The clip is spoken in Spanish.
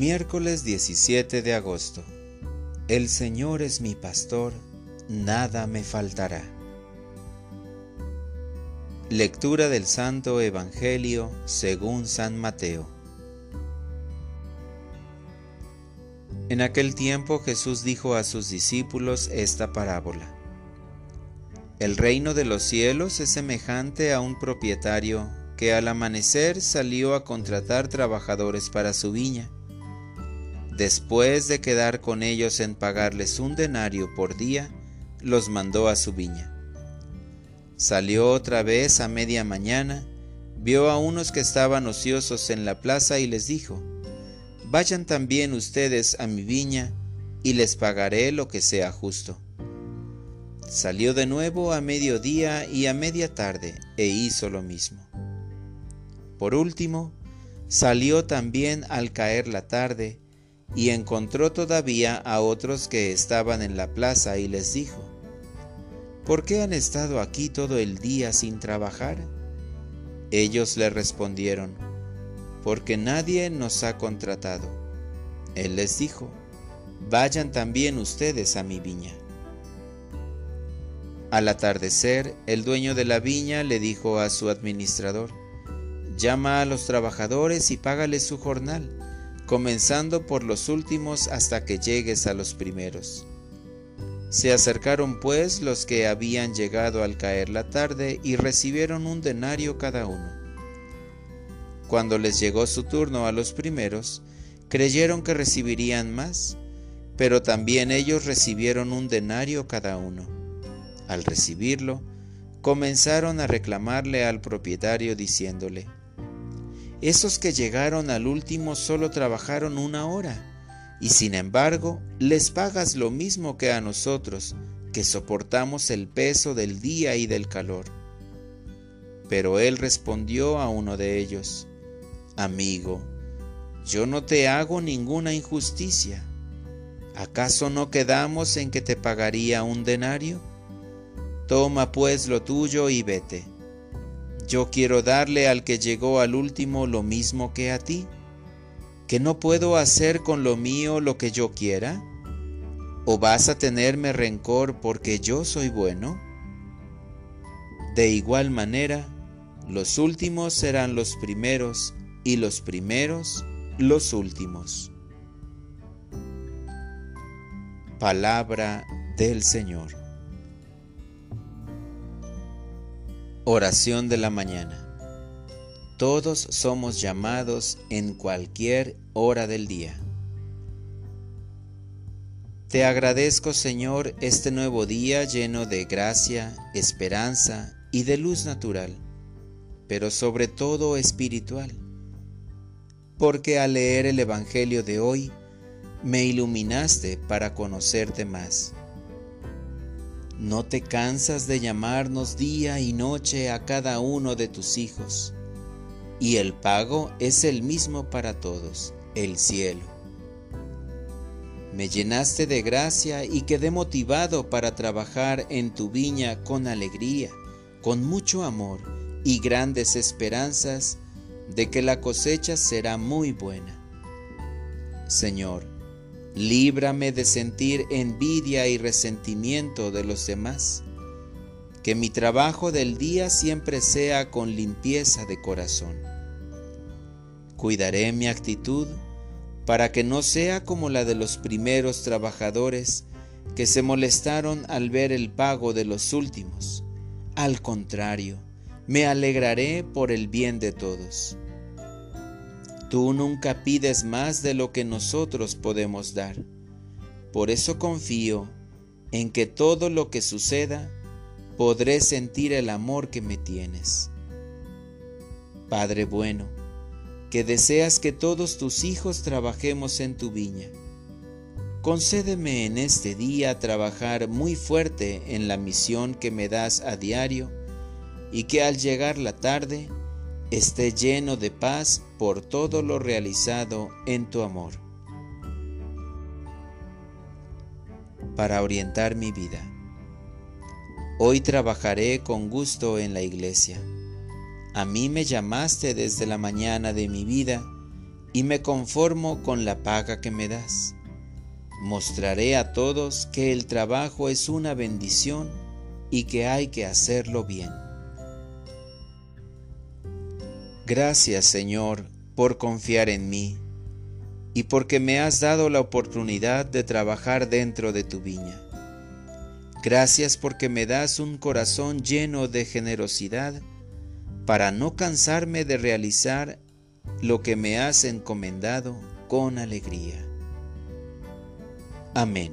Miércoles 17 de agosto. El Señor es mi pastor, nada me faltará. Lectura del Santo Evangelio según San Mateo. En aquel tiempo Jesús dijo a sus discípulos esta parábola. El reino de los cielos es semejante a un propietario que al amanecer salió a contratar trabajadores para su viña Después de quedar con ellos en pagarles un denario por día, los mandó a su viña. Salió otra vez a media mañana, vio a unos que estaban ociosos en la plaza y les dijo, Vayan también ustedes a mi viña y les pagaré lo que sea justo. Salió de nuevo a mediodía y a media tarde e hizo lo mismo. Por último, salió también al caer la tarde y encontró todavía a otros que estaban en la plaza y les dijo, ¿por qué han estado aquí todo el día sin trabajar? Ellos le respondieron, porque nadie nos ha contratado. Él les dijo, vayan también ustedes a mi viña. Al atardecer, el dueño de la viña le dijo a su administrador, llama a los trabajadores y págales su jornal comenzando por los últimos hasta que llegues a los primeros. Se acercaron pues los que habían llegado al caer la tarde y recibieron un denario cada uno. Cuando les llegó su turno a los primeros, creyeron que recibirían más, pero también ellos recibieron un denario cada uno. Al recibirlo, comenzaron a reclamarle al propietario diciéndole, esos que llegaron al último solo trabajaron una hora, y sin embargo les pagas lo mismo que a nosotros, que soportamos el peso del día y del calor. Pero él respondió a uno de ellos, Amigo, yo no te hago ninguna injusticia. ¿Acaso no quedamos en que te pagaría un denario? Toma pues lo tuyo y vete yo quiero darle al que llegó al último lo mismo que a ti, que no puedo hacer con lo mío lo que yo quiera. ¿O vas a tenerme rencor porque yo soy bueno? De igual manera, los últimos serán los primeros y los primeros los últimos. Palabra del Señor. Oración de la mañana. Todos somos llamados en cualquier hora del día. Te agradezco Señor este nuevo día lleno de gracia, esperanza y de luz natural, pero sobre todo espiritual, porque al leer el Evangelio de hoy me iluminaste para conocerte más no te cansas de llamarnos día y noche a cada uno de tus hijos, y el pago es el mismo para todos, el cielo. Me llenaste de gracia y quedé motivado para trabajar en tu viña con alegría, con mucho amor y grandes esperanzas de que la cosecha será muy buena. Señor, Líbrame de sentir envidia y resentimiento de los demás. Que mi trabajo del día siempre sea con limpieza de corazón. Cuidaré mi actitud para que no sea como la de los primeros trabajadores que se molestaron al ver el pago de los últimos. Al contrario, me alegraré por el bien de todos. Tú nunca pides más de lo que nosotros podemos dar. Por eso confío en que todo lo que suceda podré sentir el amor que me tienes. Padre bueno, que deseas que todos tus hijos trabajemos en tu viña. Concédeme en este día trabajar muy fuerte en la misión que me das a diario y que al llegar la tarde esté lleno de paz por todo lo realizado en tu amor. Para orientar mi vida. Hoy trabajaré con gusto en la iglesia. A mí me llamaste desde la mañana de mi vida y me conformo con la paga que me das. Mostraré a todos que el trabajo es una bendición y que hay que hacerlo bien. Gracias Señor por confiar en mí y porque me has dado la oportunidad de trabajar dentro de tu viña. Gracias porque me das un corazón lleno de generosidad para no cansarme de realizar lo que me has encomendado con alegría. Amén.